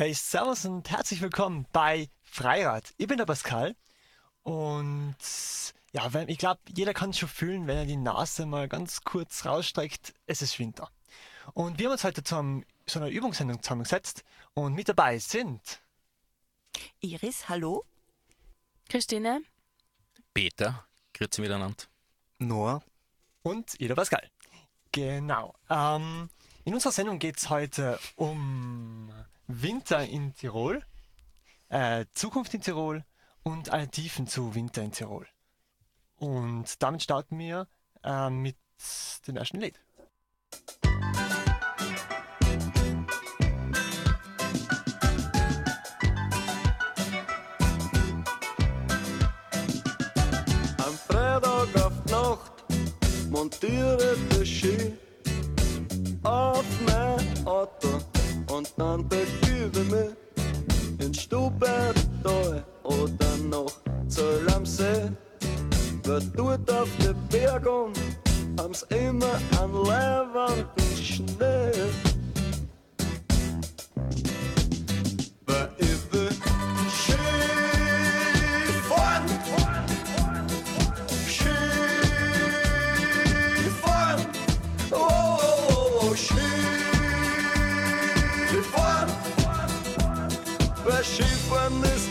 Hey, Servus und herzlich willkommen bei Freirad. Ich bin der Pascal und ja, ich glaube, jeder kann es schon fühlen, wenn er die Nase mal ganz kurz rausstreckt, es ist Winter. Und wir haben uns heute zu, einem, zu einer Übungssendung zusammengesetzt und mit dabei sind Iris, hallo. Christine? Peter, grüezi miteinander. Noah. und Ida Pascal. Genau. Ähm, in unserer Sendung geht es heute um Winter in Tirol, äh, Zukunft in Tirol und Alternativen zu Winter in Tirol. Und damit starten wir äh, mit dem ersten Lied. Am Freitag auf die Nacht montiere die Ski auf mein Auto und dann begebe mich ins Stubertal oder noch Zöll am See. Wer tut auf den Bergen, haben's immer an leibenden Schnee.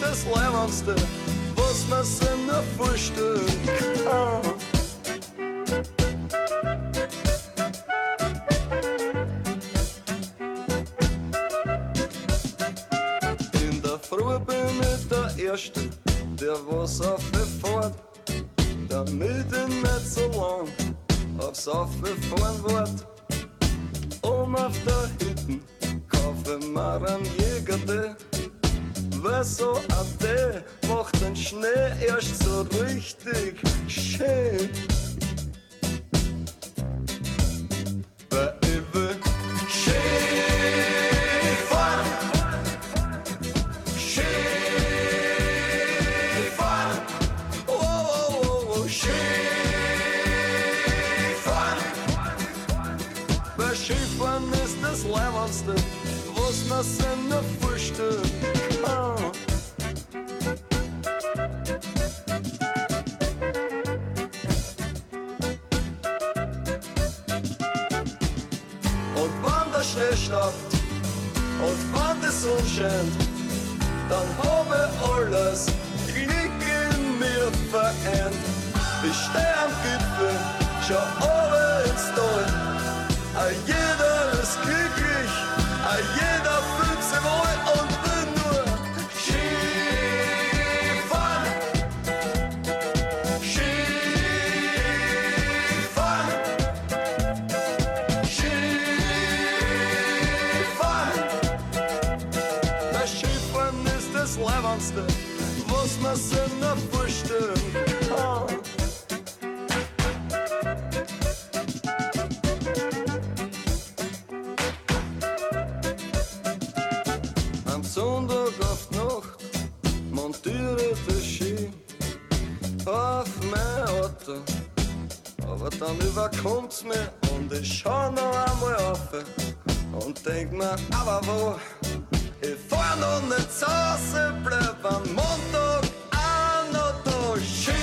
Das Leibendste, was man nur vorstellen kann. In der Früh bin ich der Erste, der was aufgefährt damit ich nicht so lang aufs Auffahren wart. Um auf der Hütten kaufe mir einen Jäger, weil so Tee macht den Schnee erst so richtig schön. Einmal auf und denk mir, aber wo? Ich fahr noch nicht zu Hause, bleib am Montag auch noch da Skifahren.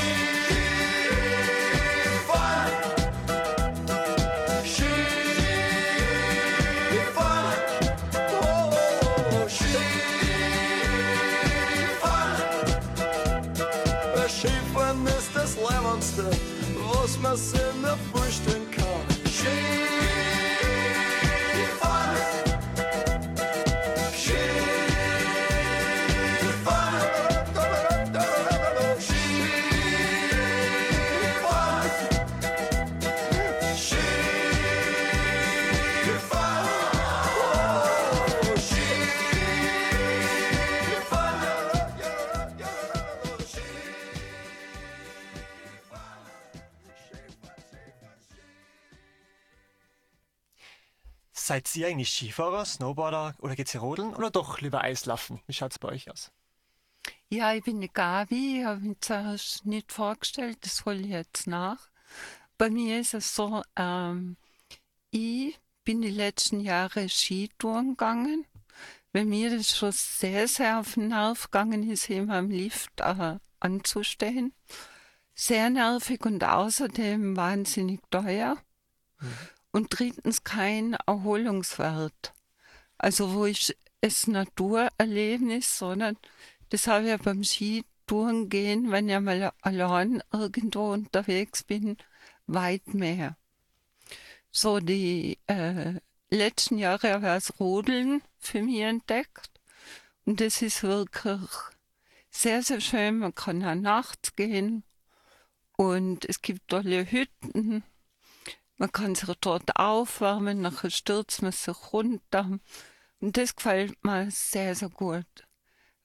Skifahren ist das Leibendste, was man sich nur vorstellen kann. Seid ihr eigentlich Skifahrer, Snowboarder oder geht's ihr rodeln oder doch lieber Eislaufen? Wie schaut's bei euch aus? Ja, ich bin die Gabi, ich habe mich zuerst nicht vorgestellt, das hole ich jetzt nach. Bei mir ist es so, ähm, ich bin die letzten Jahre Skitouren gegangen, Bei mir ist schon sehr, sehr auf den Nerv gegangen ist, immer im Lift äh, anzustehen. Sehr nervig und außerdem wahnsinnig teuer. Und drittens kein Erholungswert. Also wo ich es Naturerlebnis, sondern das habe ich ja beim Skitouren gehen, wenn ich mal allein irgendwo unterwegs bin, weit mehr. So die äh, letzten Jahre habe ich das Rodeln für mich entdeckt. Und das ist wirklich sehr, sehr schön. Man kann auch nachts gehen. Und es gibt tolle Hütten. Man kann sich dort aufwärmen, nachher stürzt man sich runter. Und das gefällt mir sehr, sehr gut.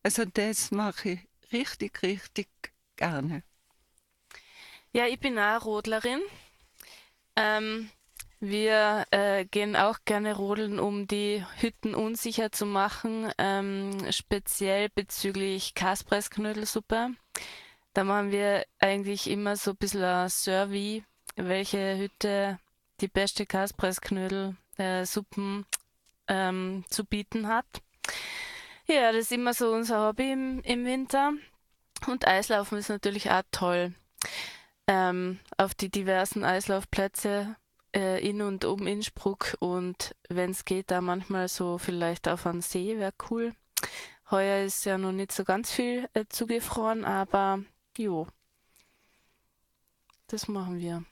Also das mache ich richtig, richtig gerne. Ja, ich bin auch Rodlerin. Ähm, wir äh, gehen auch gerne rodeln, um die Hütten unsicher zu machen, ähm, speziell bezüglich Kaspressknödelsuppe. Da machen wir eigentlich immer so ein bisschen ein Survey, welche Hütte die beste Kaspressknödel-Suppen ähm, zu bieten hat. Ja, das ist immer so unser Hobby im, im Winter. Und Eislaufen ist natürlich auch toll. Ähm, auf die diversen Eislaufplätze äh, in und um Innsbruck und wenn es geht, da manchmal so vielleicht auf einen See wäre cool. Heuer ist ja noch nicht so ganz viel äh, zugefroren, aber jo, das machen wir.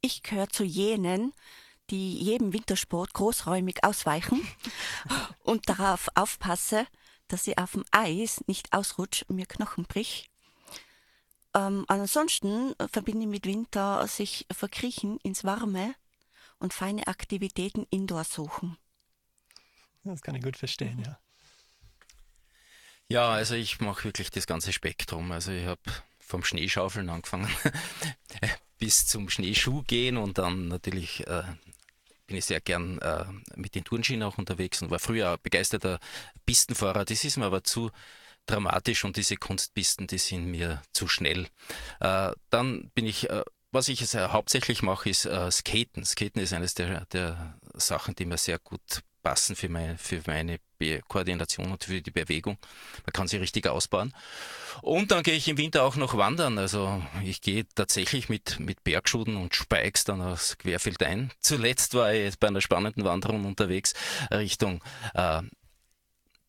Ich gehöre zu jenen, die jedem Wintersport großräumig ausweichen und darauf aufpasse, dass ich auf dem Eis nicht ausrutsche und mir Knochen brich. Ähm, ansonsten verbinde ich mit Winter sich verkriechen ins Warme und feine Aktivitäten indoor suchen. Das kann ich gut verstehen, ja. Ja, also ich mache wirklich das ganze Spektrum. Also ich habe vom Schneeschaufeln angefangen bis zum Schneeschuh gehen und dann natürlich äh, bin ich sehr gern äh, mit den Turnschienen auch unterwegs und war früher begeisterter Pistenfahrer. Das ist mir aber zu dramatisch und diese Kunstpisten, die sind mir zu schnell. Äh, dann bin ich, äh, was ich jetzt, äh, hauptsächlich mache, ist äh, Skaten. Skaten ist eines der, der Sachen, die mir sehr gut passen für meine, für meine Be Koordination und für die Bewegung. Man kann sie richtig ausbauen. Und dann gehe ich im Winter auch noch wandern. Also ich gehe tatsächlich mit, mit Bergschuhen und Spikes dann aus Querfeld ein. Zuletzt war ich bei einer spannenden Wanderung unterwegs Richtung äh,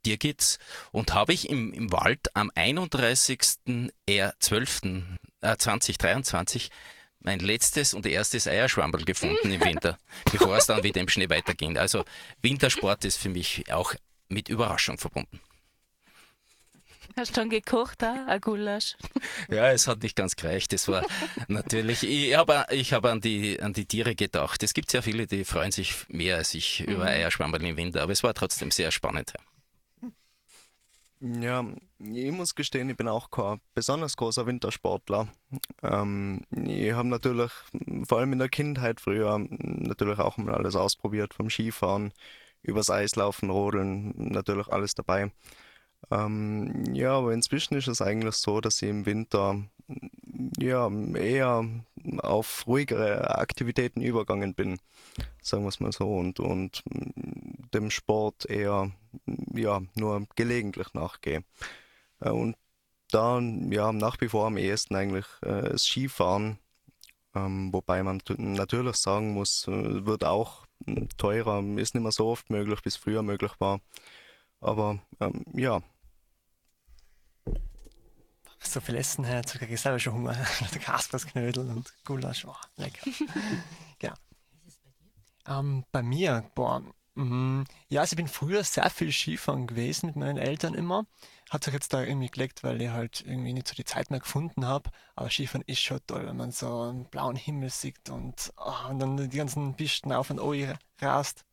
Dirgitz und habe ich im, im Wald am 31.12. 2023 mein letztes und erstes Eierschwammerl gefunden im Winter, bevor es dann wieder im Schnee weiterging. Also Wintersport ist für mich auch mit Überraschung verbunden. Hast du schon gekocht, da? ein Gulasch? Ja, es hat nicht ganz gereicht. Es war natürlich, ich habe ich hab an, die, an die Tiere gedacht. Es gibt sehr viele, die freuen sich mehr als ich über Eierschwammerl im Winter, aber es war trotzdem sehr spannend. Ja, ich muss gestehen, ich bin auch kein besonders großer Wintersportler. Ähm, ich habe natürlich, vor allem in der Kindheit früher, natürlich auch mal alles ausprobiert, vom Skifahren übers Eislaufen, Rodeln, natürlich alles dabei. Ähm, ja, aber inzwischen ist es eigentlich so, dass ich im Winter ja eher auf ruhigere Aktivitäten übergegangen bin, sagen wir es mal so, und, und dem Sport eher ja nur gelegentlich nachgehe. Äh, Und da ja nach wie vor am ehesten eigentlich äh, das Skifahren, ähm, wobei man natürlich sagen muss, äh, wird auch teurer, ist nicht mehr so oft möglich, wie es früher möglich war. Aber ähm, ja, So viel Essen, hey, jetzt kriege ich selber schon Hunger. Der Kaspersknödel und Gulasch, oh, lecker. genau. Ähm, bei mir, boah, mhm, ja, also ich bin früher sehr viel Skifahren gewesen mit meinen Eltern immer. Hat sich jetzt da irgendwie gelegt, weil ich halt irgendwie nicht so die Zeit mehr gefunden habe. Aber Skifahren ist schon toll, wenn man so einen blauen Himmel sieht und, oh, und dann die ganzen Pisten auf und oh, rast.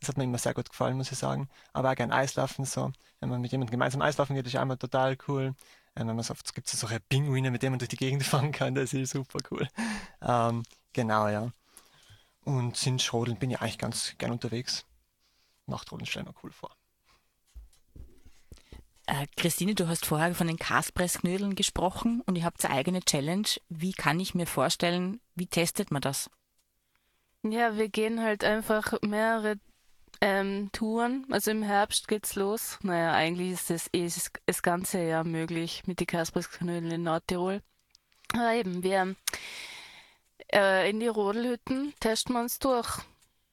Das hat mir immer sehr gut gefallen, muss ich sagen. Aber auch gern Eislaufen so. Wenn man mit jemandem gemeinsam Eislaufen geht, ist ja immer total cool. Es gibt so solche Pinguine, mit denen man durch die Gegend fahren kann, das ist super cool. Ähm, genau, ja. Und Sinschrodeln bin ich eigentlich ganz gern unterwegs. Nachtrodeln stelle ich mir cool vor. Äh, Christine, du hast vorher von den Kaspressknödeln gesprochen und ihr habt eine eigene Challenge. Wie kann ich mir vorstellen, wie testet man das? Ja, wir gehen halt einfach mehrere ähm, Touren. Also im Herbst geht's los. Naja, eigentlich ist das eh das, das ganze Jahr möglich mit den Kaspersknödeln in Nordtirol. Aber eben, wir äh, in die Rodelhütten testen wir uns durch.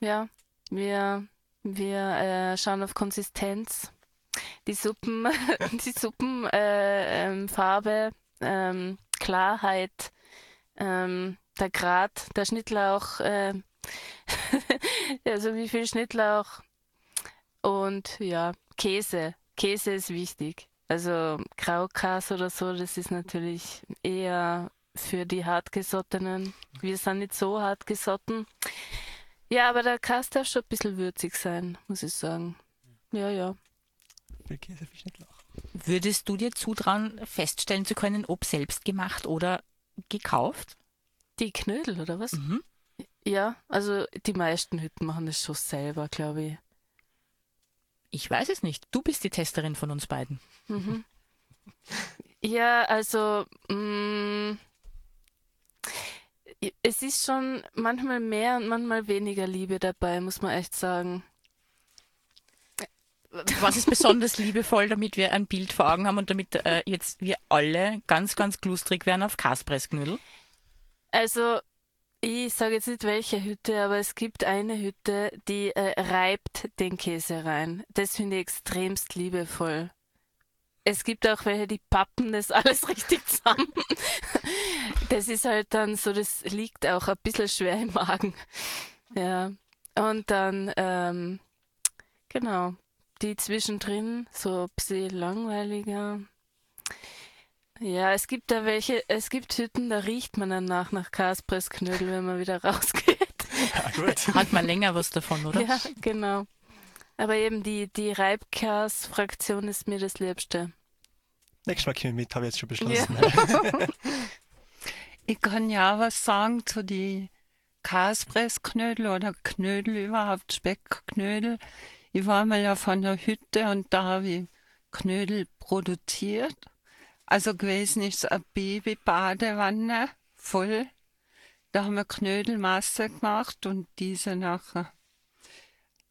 Ja, wir, wir äh, schauen auf Konsistenz, die Suppen, die Suppenfarbe, äh, ähm, ähm, Klarheit, ähm, der Grad, der Schnittlauch, äh, also wie viel Schnittlauch und ja, Käse. Käse ist wichtig. Also Graukäse oder so, das ist natürlich eher für die Hartgesottenen. Wir sind nicht so hartgesotten. Ja, aber der Käse darf schon ein bisschen würzig sein, muss ich sagen. Ja, ja. Viel Käse, viel Schnittlauch. Würdest du dir zutrauen, feststellen zu können, ob selbst gemacht oder gekauft? Die Knödel, oder was? Mhm. Ja, also die meisten Hütten machen das schon selber, glaube ich. Ich weiß es nicht. Du bist die Testerin von uns beiden. Mhm. Ja, also mh, es ist schon manchmal mehr und manchmal weniger Liebe dabei, muss man echt sagen. Was ist besonders liebevoll, damit wir ein Bild vor Augen haben und damit äh, jetzt wir alle ganz, ganz klustrig werden auf Kaspressknödel? Also ich sage jetzt nicht welche Hütte, aber es gibt eine Hütte, die äh, reibt den Käse rein. Das finde ich extremst liebevoll. Es gibt auch welche, die pappen das alles richtig zusammen. Das ist halt dann so, das liegt auch ein bisschen schwer im Magen. Ja. Und dann, ähm, genau, die zwischendrin, so ein bisschen langweiliger. Ja, es gibt da welche, es gibt Hütten, da riecht man danach nach Kaspressknödel, wenn man wieder rausgeht. Ja, gut. Hat man länger was davon, oder? Ja, genau. Aber eben die, die Reibkas-Fraktion ist mir das Liebste. Nächstes Mal kommen wir mit, habe ich jetzt schon beschlossen. Ich kann ja was sagen zu die Kaspressknödel oder Knödel überhaupt, Speckknödel. Ich war mal ja von der Hütte und da habe ich Knödel produziert. Also gewesen ist eine Babybadewanne voll. Da haben wir Knödelmasse gemacht und diese nachher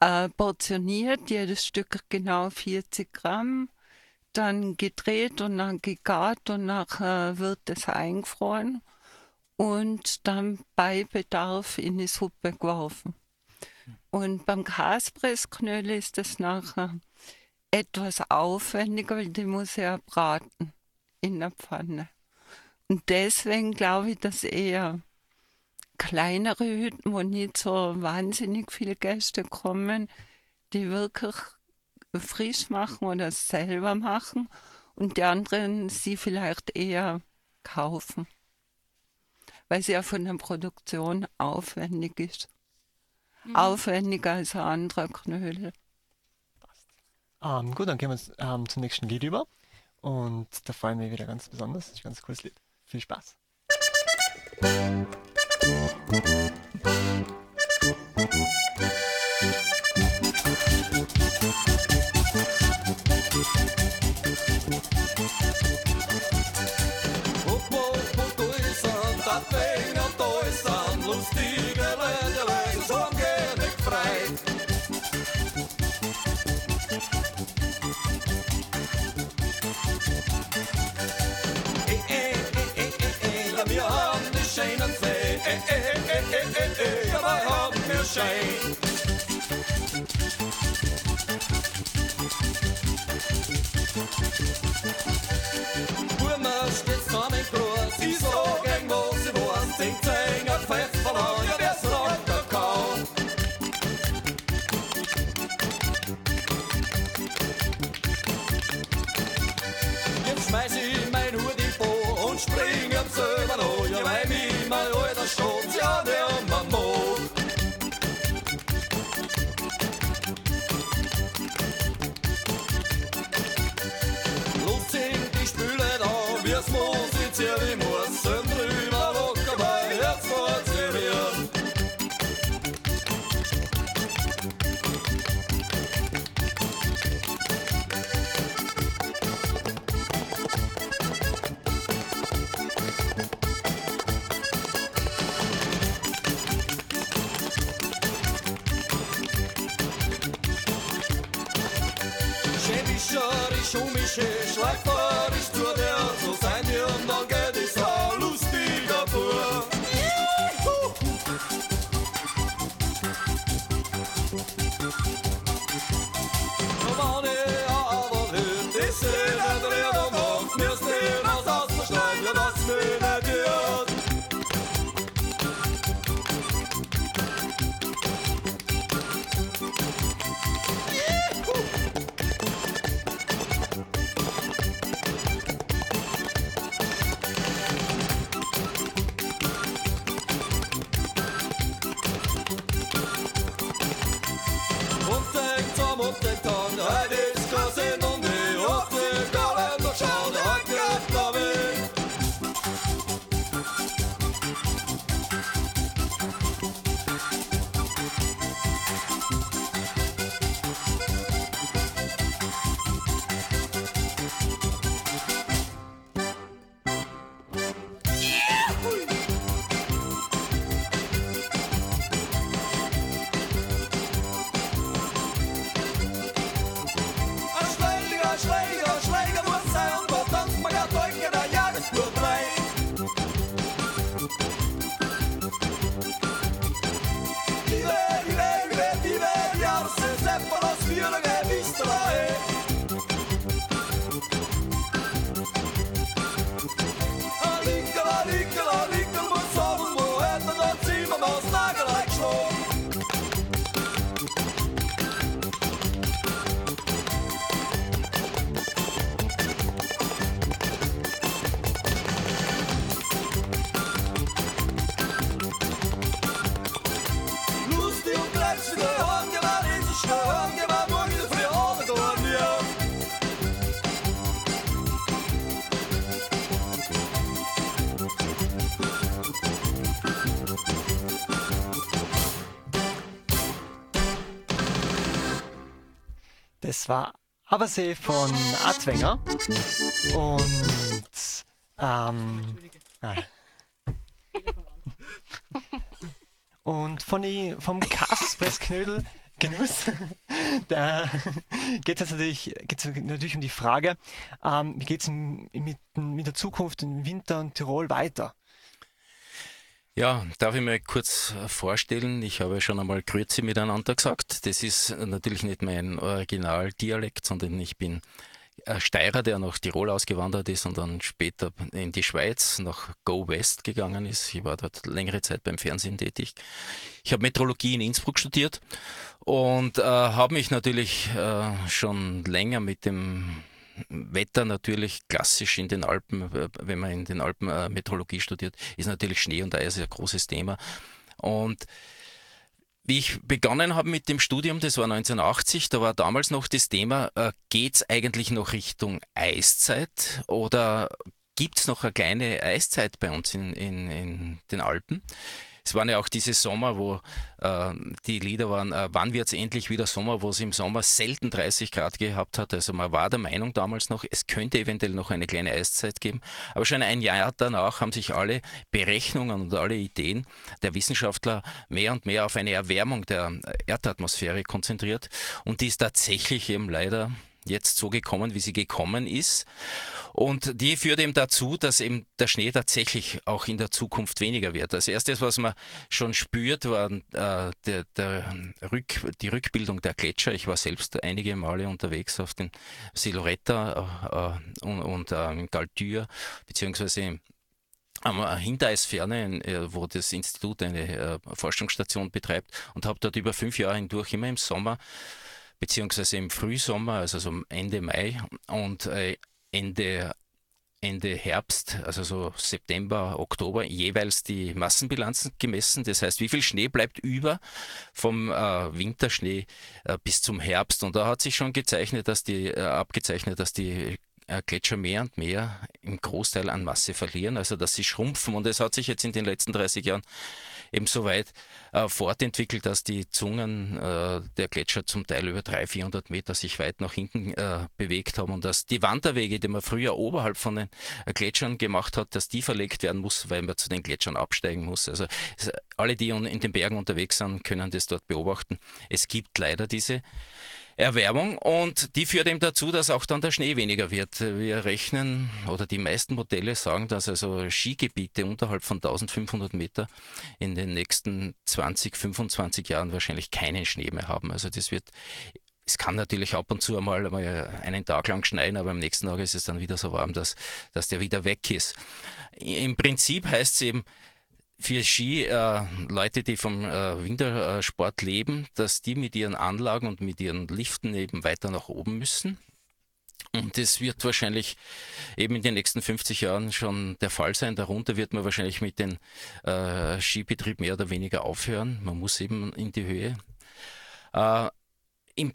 äh, portioniert, jedes Stück genau 40 Gramm, dann gedreht und dann gegart und nachher wird es eingefroren und dann bei Bedarf in die Suppe geworfen. Und beim Kaspressknödel ist es nachher etwas aufwendiger, weil die muss ja braten in der Pfanne. Und deswegen glaube ich, dass eher kleinere Hütten, wo nicht so wahnsinnig viele Gäste kommen, die wirklich frisch machen oder selber machen und die anderen sie vielleicht eher kaufen, weil sie ja von der Produktion aufwendig ist. Aufwendiger als ein anderer Knödel. Ähm, gut, dann gehen wir ähm, zum nächsten Lied über. Und da freuen wir wieder ganz besonders. Das ist ein ganz cooles Lied. Viel Spaß. Guck haben umi šeš Das war Abersee von Adwenger. Und ähm, nein. Und von die, vom Kaspressknödel Genuss, da geht es natürlich, natürlich um die Frage, ähm, wie geht es mit, mit der Zukunft im Winter in Tirol weiter? Ja, darf ich mir kurz vorstellen, ich habe schon einmal Grüezi miteinander gesagt. Das ist natürlich nicht mein Originaldialekt, sondern ich bin Steirer, der nach Tirol ausgewandert ist und dann später in die Schweiz nach Go West gegangen ist. Ich war dort längere Zeit beim Fernsehen tätig. Ich habe Metrologie in Innsbruck studiert und äh, habe mich natürlich äh, schon länger mit dem Wetter natürlich klassisch in den Alpen, äh, wenn man in den Alpen äh, Meteorologie studiert, ist natürlich Schnee und Eis ein großes Thema. Und wie ich begonnen habe mit dem Studium, das war 1980, da war damals noch das Thema, äh, geht es eigentlich noch Richtung Eiszeit oder gibt es noch eine kleine Eiszeit bei uns in, in, in den Alpen? Es waren ja auch diese Sommer, wo äh, die Lieder waren, äh, wann wird es endlich wieder Sommer, wo es im Sommer selten 30 Grad gehabt hat. Also man war der Meinung damals noch, es könnte eventuell noch eine kleine Eiszeit geben. Aber schon ein Jahr danach haben sich alle Berechnungen und alle Ideen der Wissenschaftler mehr und mehr auf eine Erwärmung der Erdatmosphäre konzentriert. Und die ist tatsächlich eben leider jetzt so gekommen, wie sie gekommen ist. Und die führt eben dazu, dass eben der Schnee tatsächlich auch in der Zukunft weniger wird. Das erste, was man schon spürt, war äh, der, der Rück, die Rückbildung der Gletscher. Ich war selbst einige Male unterwegs auf den Siloretta äh, und, und äh, in Galtür, beziehungsweise am Hintereisferne, äh, wo das Institut eine äh, Forschungsstation betreibt und habe dort über fünf Jahre hindurch immer im Sommer beziehungsweise im Frühsommer, also so Ende Mai und äh, Ende, Ende Herbst, also so September, Oktober, jeweils die Massenbilanzen gemessen. Das heißt, wie viel Schnee bleibt über vom äh, Winterschnee äh, bis zum Herbst. Und da hat sich schon gezeichnet, dass die, äh, abgezeichnet, dass die äh, Gletscher mehr und mehr im Großteil an Masse verlieren, also dass sie schrumpfen. Und es hat sich jetzt in den letzten 30 Jahren eben so weit äh, fortentwickelt, dass die Zungen äh, der Gletscher zum Teil über 300, 400 Meter sich weit nach hinten äh, bewegt haben und dass die Wanderwege, die man früher oberhalb von den äh, Gletschern gemacht hat, dass die verlegt werden muss, weil man zu den Gletschern absteigen muss. Also alle, die in den Bergen unterwegs sind, können das dort beobachten. Es gibt leider diese Erwärmung und die führt eben dazu, dass auch dann der Schnee weniger wird. Wir rechnen oder die meisten Modelle sagen, dass also Skigebiete unterhalb von 1500 Meter in den nächsten 20, 25 Jahren wahrscheinlich keinen Schnee mehr haben. Also das wird es kann natürlich ab und zu einmal, einen Tag lang schneien, aber am nächsten Tag ist es dann wieder so warm, dass, dass der wieder weg ist. Im Prinzip heißt es eben, für Ski, äh, Leute, die vom äh, Wintersport leben, dass die mit ihren Anlagen und mit ihren Liften eben weiter nach oben müssen. Und das wird wahrscheinlich eben in den nächsten 50 Jahren schon der Fall sein. Darunter wird man wahrscheinlich mit dem äh, Skibetrieb mehr oder weniger aufhören. Man muss eben in die Höhe. Äh, im,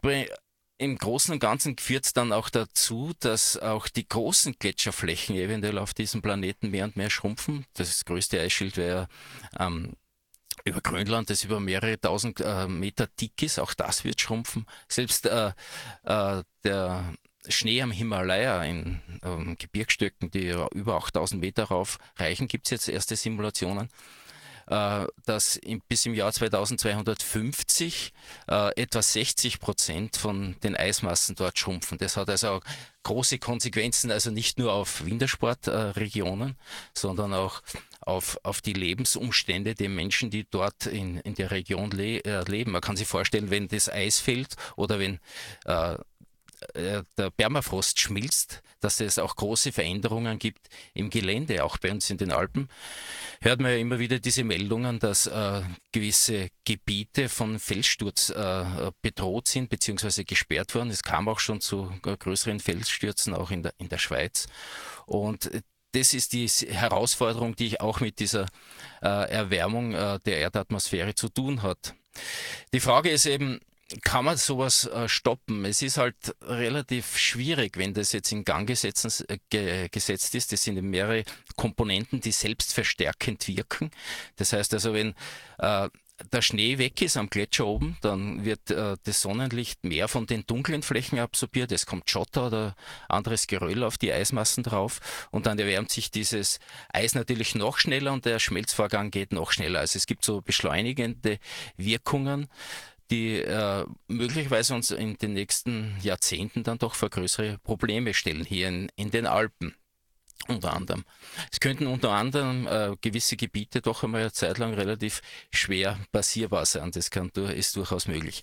im Großen und Ganzen führt es dann auch dazu, dass auch die großen Gletscherflächen eventuell auf diesem Planeten mehr und mehr schrumpfen. Das größte Eisschild wäre ähm, über Grönland, das über mehrere tausend äh, Meter dick ist. Auch das wird schrumpfen. Selbst äh, äh, der Schnee am Himalaya in ähm, Gebirgsstücken, die über 8000 Meter rauf reichen, gibt es jetzt erste Simulationen. Äh, dass bis im Jahr 2250 äh, etwa 60 Prozent von den Eismassen dort schrumpfen. Das hat also große Konsequenzen, also nicht nur auf Wintersportregionen, sondern auch auf, auf die Lebensumstände der Menschen, die dort in, in der Region le äh, leben. Man kann sich vorstellen, wenn das Eis fällt oder wenn der Permafrost schmilzt, dass es auch große Veränderungen gibt im Gelände, auch bei uns in den Alpen, hört man ja immer wieder diese Meldungen, dass äh, gewisse Gebiete von Felssturz äh, bedroht sind bzw. gesperrt worden. Es kam auch schon zu größeren Felsstürzen, auch in der, in der Schweiz. Und das ist die Herausforderung, die auch mit dieser äh, Erwärmung äh, der Erdatmosphäre zu tun hat. Die Frage ist eben, kann man sowas äh, stoppen? Es ist halt relativ schwierig, wenn das jetzt in Gang gesetzt, äh, ge, gesetzt ist. Das sind mehrere Komponenten, die selbstverstärkend wirken. Das heißt also, wenn äh, der Schnee weg ist am Gletscher oben, dann wird das Sonnenlicht mehr von den dunklen Flächen absorbiert. Es kommt Schotter oder anderes Geröll auf die Eismassen drauf und dann erwärmt sich dieses Eis natürlich noch schneller und der Schmelzvorgang geht noch schneller. Also es gibt so beschleunigende Wirkungen, die äh, möglicherweise uns in den nächsten Jahrzehnten dann doch vor größere Probleme stellen, hier in, in den Alpen unter anderem. Es könnten unter anderem äh, gewisse Gebiete doch einmal eine Zeit lang relativ schwer passierbar sein. Das kann, ist durchaus möglich.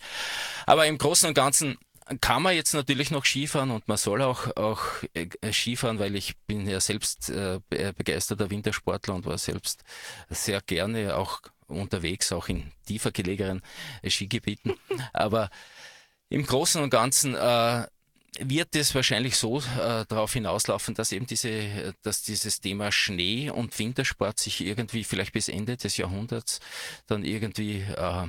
Aber im Großen und Ganzen kann man jetzt natürlich noch Skifahren und man soll auch, auch äh, Skifahren, weil ich bin ja selbst äh, begeisterter Wintersportler und war selbst sehr gerne auch unterwegs, auch in tiefer gelegenen Skigebieten. Aber im Großen und Ganzen äh, wird es wahrscheinlich so äh, darauf hinauslaufen, dass eben diese, dass dieses Thema Schnee und Wintersport sich irgendwie vielleicht bis Ende des Jahrhunderts dann irgendwie äh,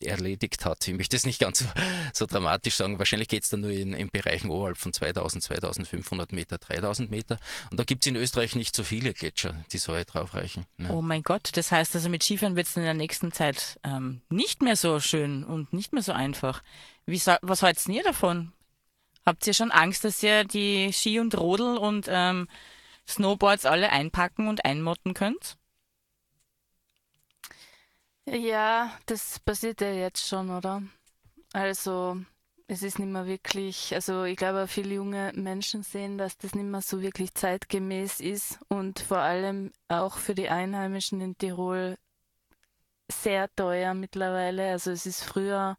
erledigt hat. Ich möchte es nicht ganz so, so dramatisch sagen. Wahrscheinlich geht es dann nur in, in Bereichen oberhalb von 2000, 2500 Meter, 3000 Meter. Und da gibt es in Österreich nicht so viele Gletscher, die so weit draufreichen. Ja. Oh mein Gott, das heißt also mit Skifahren wird es in der nächsten Zeit ähm, nicht mehr so schön und nicht mehr so einfach. Wie, was haltet ihr davon? Habt ihr schon Angst, dass ihr die Ski und Rodel und ähm, Snowboards alle einpacken und einmotten könnt? Ja, das passiert ja jetzt schon, oder? Also, es ist nicht mehr wirklich, also ich glaube, viele junge Menschen sehen, dass das nicht mehr so wirklich zeitgemäß ist und vor allem auch für die Einheimischen in Tirol sehr teuer mittlerweile. Also es ist früher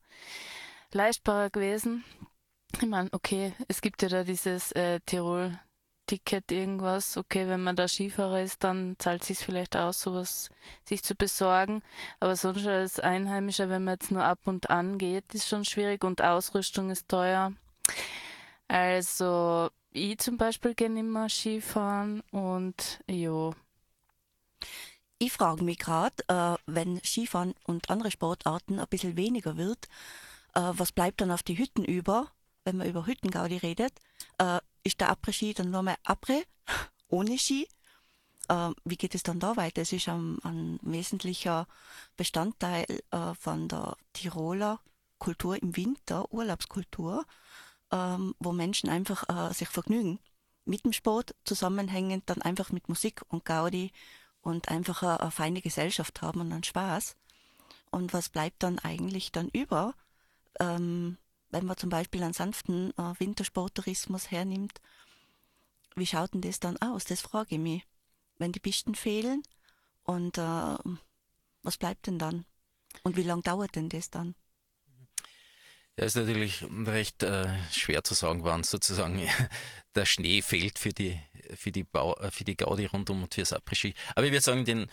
leistbarer gewesen. Ich meine, okay, es gibt ja da dieses äh, Tirol Ticket irgendwas. Okay, wenn man da Skifahrer ist, dann zahlt sich vielleicht aus, sowas sich zu besorgen. Aber sonst als Einheimischer, wenn man jetzt nur ab und an geht, ist schon schwierig und Ausrüstung ist teuer. Also ich zum Beispiel gehe immer Skifahren und jo. Ich frage mich gerade, äh, wenn Skifahren und andere Sportarten ein bisschen weniger wird, äh, was bleibt dann auf die Hütten über, wenn man über Hüttengaudi redet? Äh, ist der Après-Ski dann mehr Après, ohne Ski. Äh, wie geht es dann da weiter? Es ist ein, ein wesentlicher Bestandteil äh, von der Tiroler Kultur im Winter, Urlaubskultur, ähm, wo Menschen einfach äh, sich vergnügen. Mit dem Sport zusammenhängend, dann einfach mit Musik und Gaudi und einfach eine, eine feine Gesellschaft haben und einen Spaß. Und was bleibt dann eigentlich dann über? Ähm, wenn man zum Beispiel einen sanften äh, Wintersporttourismus hernimmt, wie schaut denn das dann aus? Das frage ich mich. Wenn die Pisten fehlen und äh, was bleibt denn dann? Und wie lange dauert denn das dann? Ja, ist natürlich recht äh, schwer zu sagen, wann sozusagen der Schnee fällt für die, für die, Bau, äh, für die Gaudi rundum und fürs Après-Ski. Aber ich würde sagen, den,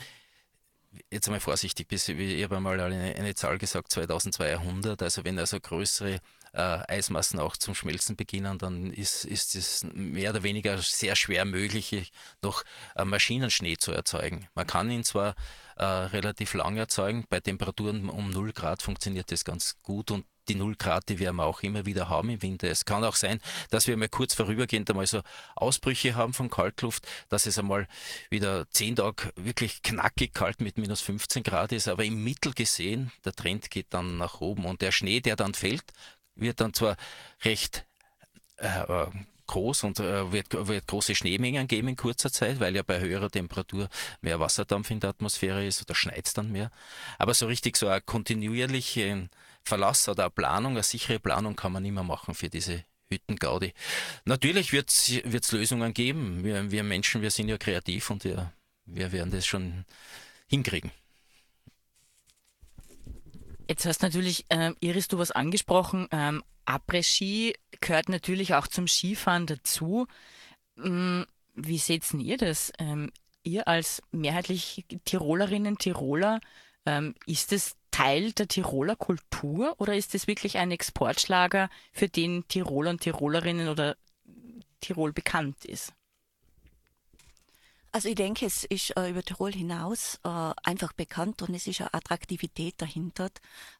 jetzt einmal vorsichtig, bis, ich habe einmal eine, eine Zahl gesagt, 2200, also wenn also größere äh, Eismassen auch zum Schmelzen beginnen, dann ist, ist es mehr oder weniger sehr schwer möglich, noch äh, Maschinenschnee zu erzeugen. Man kann ihn zwar äh, relativ lang erzeugen, bei Temperaturen um 0 Grad funktioniert das ganz gut und die 0 Grad, die werden wir auch immer wieder haben im Winter. Es kann auch sein, dass wir mal kurz vorübergehend einmal so Ausbrüche haben von Kaltluft, dass es einmal wieder 10 Tage wirklich knackig kalt mit minus 15 Grad ist, aber im Mittel gesehen, der Trend geht dann nach oben und der Schnee, der dann fällt, wird dann zwar recht äh, groß und äh, wird, wird große Schneemengen geben in kurzer Zeit, weil ja bei höherer Temperatur mehr Wasserdampf in der Atmosphäre ist oder schneit dann mehr. Aber so richtig so eine kontinuierliche Verlass oder eine Planung, eine sichere Planung kann man immer machen für diese Hüttengaudi. Natürlich wird es Lösungen geben. Wir, wir Menschen, wir sind ja kreativ und wir, wir werden das schon hinkriegen. Jetzt hast natürlich, äh, Iris, du was angesprochen. Ähm, Après-Ski gehört natürlich auch zum Skifahren dazu. Ähm, wie seht ihr das? Ähm, ihr als mehrheitlich Tirolerinnen, Tiroler, ähm, ist es Teil der Tiroler Kultur oder ist es wirklich ein Exportschlager, für den Tiroler und Tirolerinnen oder Tirol bekannt ist? Also ich denke, es ist äh, über Tirol hinaus äh, einfach bekannt und es ist eine Attraktivität dahinter,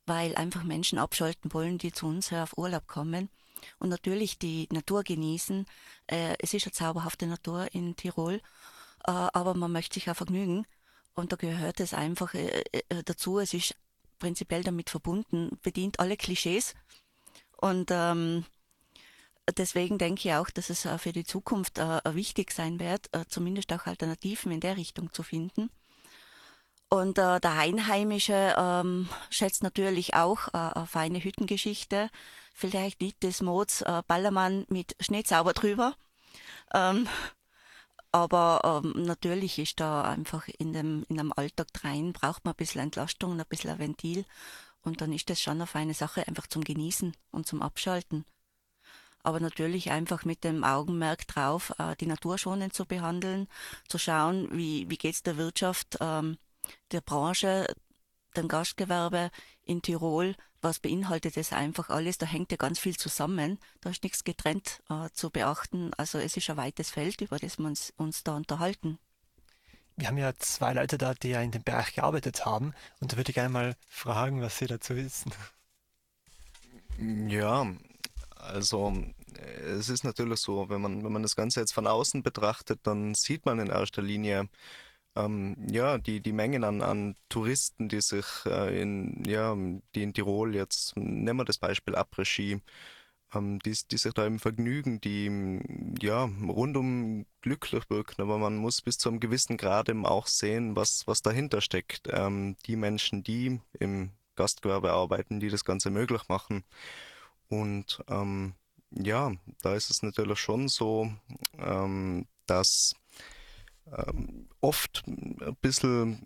weil einfach Menschen abschalten wollen, die zu uns auf Urlaub kommen und natürlich die Natur genießen. Äh, es ist eine zauberhafte Natur in Tirol, äh, aber man möchte sich auch vergnügen und da gehört es einfach äh, äh, dazu. Es ist prinzipiell damit verbunden, bedient alle Klischees und ähm, deswegen denke ich auch, dass es äh, für die Zukunft äh, wichtig sein wird, äh, zumindest auch Alternativen in der Richtung zu finden. Und äh, der Einheimische ähm, schätzt natürlich auch äh, eine feine Hüttengeschichte. Vielleicht nicht des Mods äh, Ballermann mit Schneezauber drüber. Ähm, aber ähm, natürlich ist da einfach in dem, in dem Alltag rein, braucht man ein bisschen Entlastung ein bisschen ein Ventil. Und dann ist das schon eine feine Sache, einfach zum Genießen und zum Abschalten aber natürlich einfach mit dem Augenmerk drauf, äh, die Natur schonend zu behandeln, zu schauen, wie, wie geht's der Wirtschaft, ähm, der Branche, dem Gastgewerbe in Tirol, was beinhaltet es einfach alles, da hängt ja ganz viel zusammen, da ist nichts getrennt äh, zu beachten, also es ist ein weites Feld, über das wir uns, uns da unterhalten. Wir haben ja zwei Leute da, die ja in dem Bereich gearbeitet haben und da würde ich gerne mal fragen, was sie dazu wissen. Ja, also es ist natürlich so, wenn man, wenn man das Ganze jetzt von außen betrachtet, dann sieht man in erster Linie ähm, ja, die, die Mengen an, an Touristen, die sich äh, in, ja, die in Tirol jetzt, nehmen wir das Beispiel Après-Ski, ähm, die, die sich da im Vergnügen, die ja rundum glücklich wirken, aber man muss bis zu einem gewissen Grad eben auch sehen, was, was dahinter steckt. Ähm, die Menschen, die im Gastgewerbe arbeiten, die das Ganze möglich machen. Und ähm, ja, da ist es natürlich schon so, ähm, dass ähm, oft ein bisschen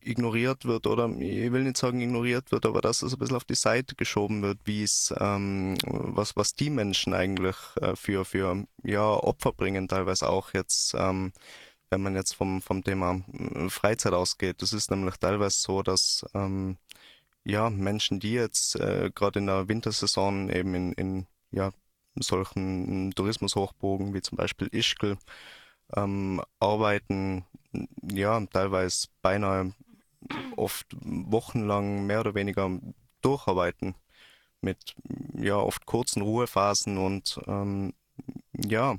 ignoriert wird oder ich will nicht sagen ignoriert wird, aber dass es ein bisschen auf die Seite geschoben wird, wie es ähm, was was die Menschen eigentlich äh, für für ja Opfer bringen teilweise auch jetzt ähm, wenn man jetzt vom vom Thema äh, Freizeit ausgeht. Das ist nämlich teilweise so, dass ähm, ja, Menschen, die jetzt äh, gerade in der Wintersaison eben in, in ja, solchen Tourismushochbogen wie zum Beispiel Ischgl ähm, arbeiten, ja, teilweise beinahe oft wochenlang mehr oder weniger durcharbeiten mit ja oft kurzen Ruhephasen und ähm, ja,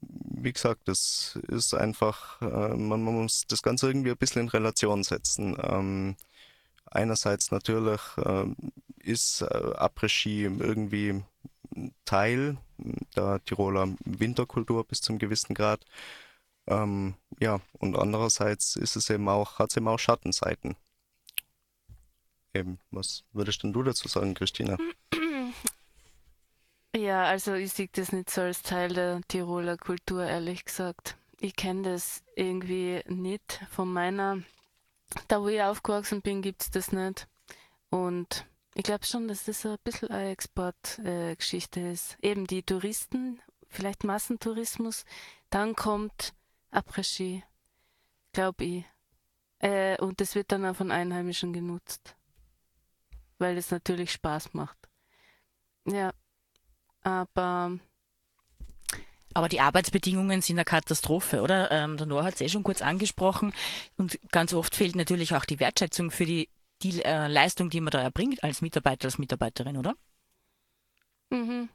wie gesagt, das ist einfach, äh, man, man, muss das Ganze irgendwie ein bisschen in Relation setzen. Ähm, einerseits natürlich äh, ist äh, Après-Ski irgendwie Teil der Tiroler Winterkultur bis zum gewissen Grad. Ähm, ja, und andererseits ist es eben auch, hat es eben auch Schattenseiten. Eben, was würdest denn du dazu sagen, Christina? Ja, also ich sehe das nicht so als Teil der Tiroler Kultur, ehrlich gesagt. Ich kenne das irgendwie nicht von meiner. Da, wo ich aufgewachsen bin, gibt es das nicht. Und ich glaube schon, dass das ein bisschen eine Exportgeschichte äh, ist. Eben die Touristen, vielleicht Massentourismus, dann kommt Après-Ski, glaube ich. Äh, und das wird dann auch von Einheimischen genutzt, weil es natürlich Spaß macht. Ja, aber Aber die Arbeitsbedingungen sind eine Katastrophe, oder? Ähm, der Noah hat es eh schon kurz angesprochen. Und ganz oft fehlt natürlich auch die Wertschätzung für die, die äh, Leistung, die man da erbringt als Mitarbeiter, als Mitarbeiterin, oder? mhm.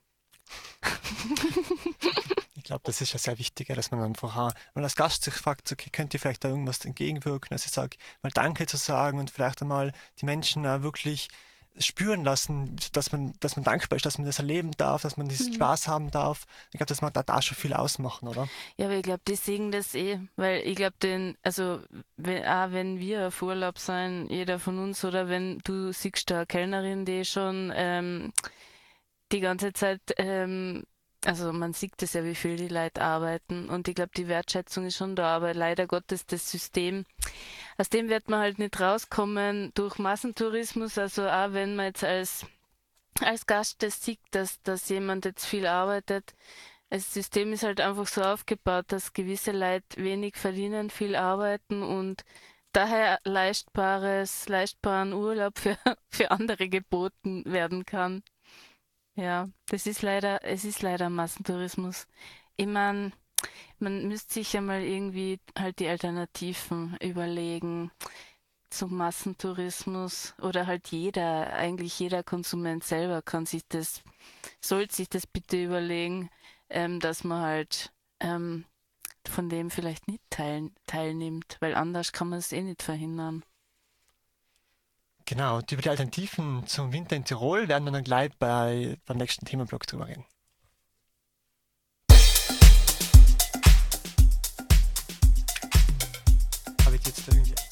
Ich glaube, das ist ja sehr wichtig, dass man einfach, auch, wenn man als Gast sich fragt, okay, könnt ihr vielleicht da irgendwas entgegenwirken, dass ich sage, mal Danke zu sagen und vielleicht einmal die Menschen auch wirklich spüren lassen, dass man, dass man dankbar ist, dass man das erleben darf, dass man diesen Spaß haben darf. Ich glaube, das mag da, da schon viel ausmachen, oder? Ja, aber ich glaube, die sehen das eh, weil ich glaube, den, also wenn, auch wenn wir auf Urlaub sein, jeder von uns, oder wenn du siehst da eine Kellnerin, die schon ähm, die ganze Zeit, ähm, also man sieht das ja, wie viel die Leute arbeiten und ich glaube, die Wertschätzung ist schon da, aber leider Gottes das System, aus dem wird man halt nicht rauskommen durch Massentourismus, also auch wenn man jetzt als als Gast das sieht, dass, dass jemand jetzt viel arbeitet, das System ist halt einfach so aufgebaut, dass gewisse Leute wenig verdienen, viel arbeiten und daher leistbares, leistbaren Urlaub für, für andere geboten werden kann. Ja, das ist leider, es ist leider Massentourismus. Ich meine, man müsste sich ja mal irgendwie halt die Alternativen überlegen zum Massentourismus oder halt jeder, eigentlich jeder Konsument selber kann sich das, sollte sich das bitte überlegen, ähm, dass man halt ähm, von dem vielleicht nicht teil, teilnimmt, weil anders kann man es eh nicht verhindern. Genau, und über die Alternativen zum Winter in Tirol werden wir dann gleich bei, beim nächsten Themenblock drüber reden. Habe ich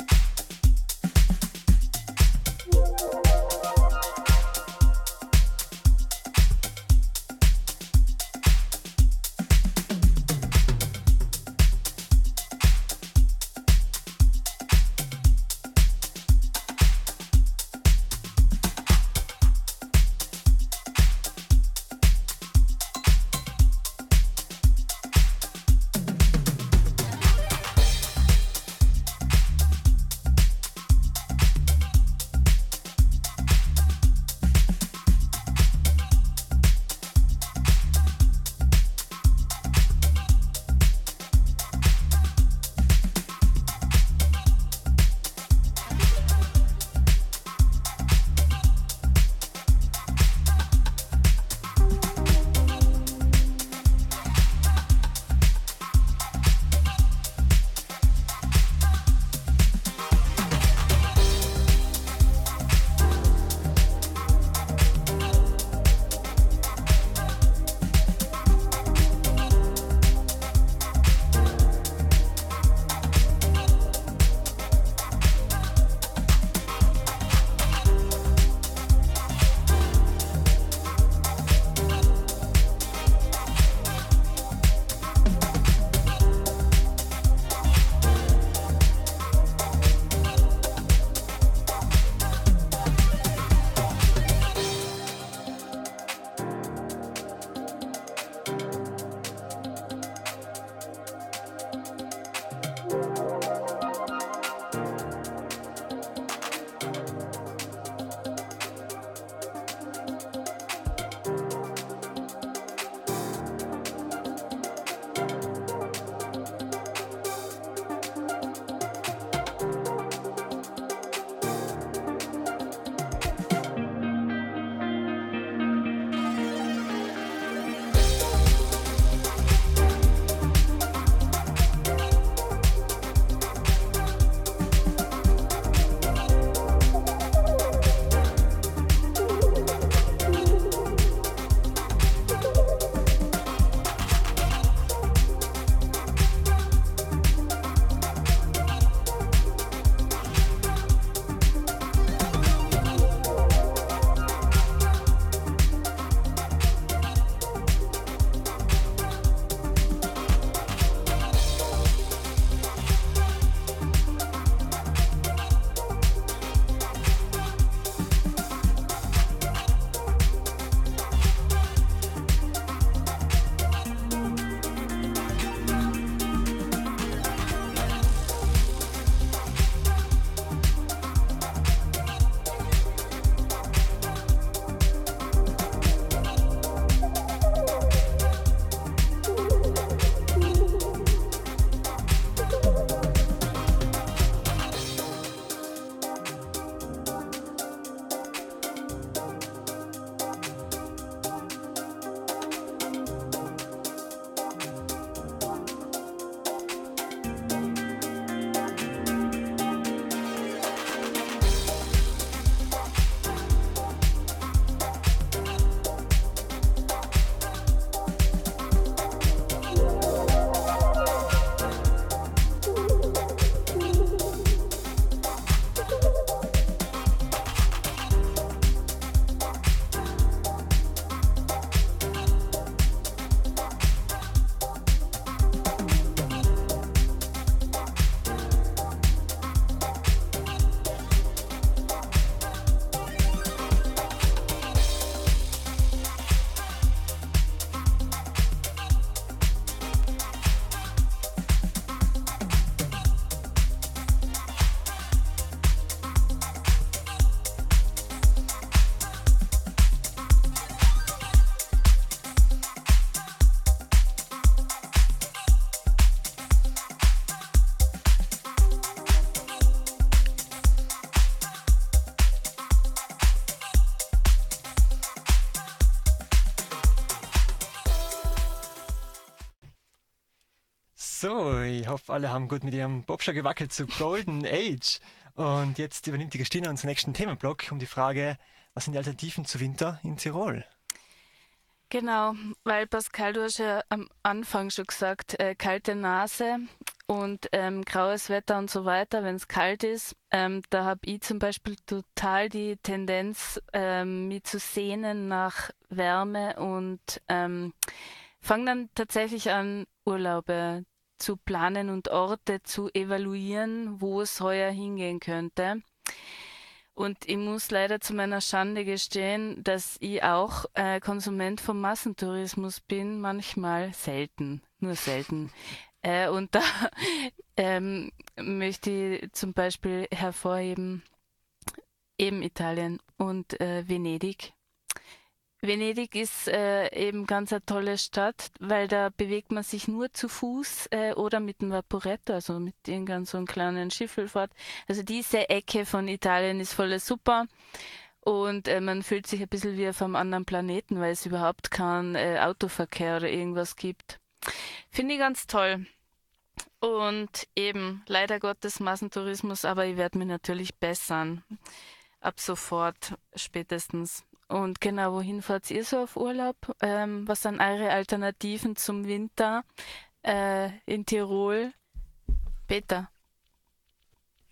So, ich hoffe, alle haben gut mit ihrem Bobscher gewackelt zu Golden Age. Und jetzt übernimmt die Christina unseren nächsten Themenblock um die Frage, was sind die Alternativen zu Winter in Tirol? Genau, weil Pascal, du hast ja am Anfang schon gesagt, äh, kalte Nase und ähm, graues Wetter und so weiter, wenn es kalt ist. Ähm, da habe ich zum Beispiel total die Tendenz, ähm, mich zu sehnen nach Wärme und ähm, fange dann tatsächlich an, Urlaube zu planen und Orte zu evaluieren, wo es heuer hingehen könnte. Und ich muss leider zu meiner Schande gestehen, dass ich auch äh, Konsument vom Massentourismus bin, manchmal selten, nur selten. Äh, und da ähm, möchte ich zum Beispiel hervorheben, eben Italien und äh, Venedig. Venedig ist äh, eben ganz eine tolle Stadt, weil da bewegt man sich nur zu Fuß äh, oder mit dem Vaporetto, also mit irgendeinem so einem kleinen Schiffelfahrt. Also diese Ecke von Italien ist voll super und äh, man fühlt sich ein bisschen wie auf einem anderen Planeten, weil es überhaupt keinen äh, Autoverkehr oder irgendwas gibt. Finde ich ganz toll. Und eben, leider Gottes Massentourismus, aber ich werde mich natürlich bessern. Ab sofort spätestens. Und genau, wohin fahrt ihr so auf Urlaub? Ähm, was sind eure Alternativen zum Winter äh, in Tirol? Peter.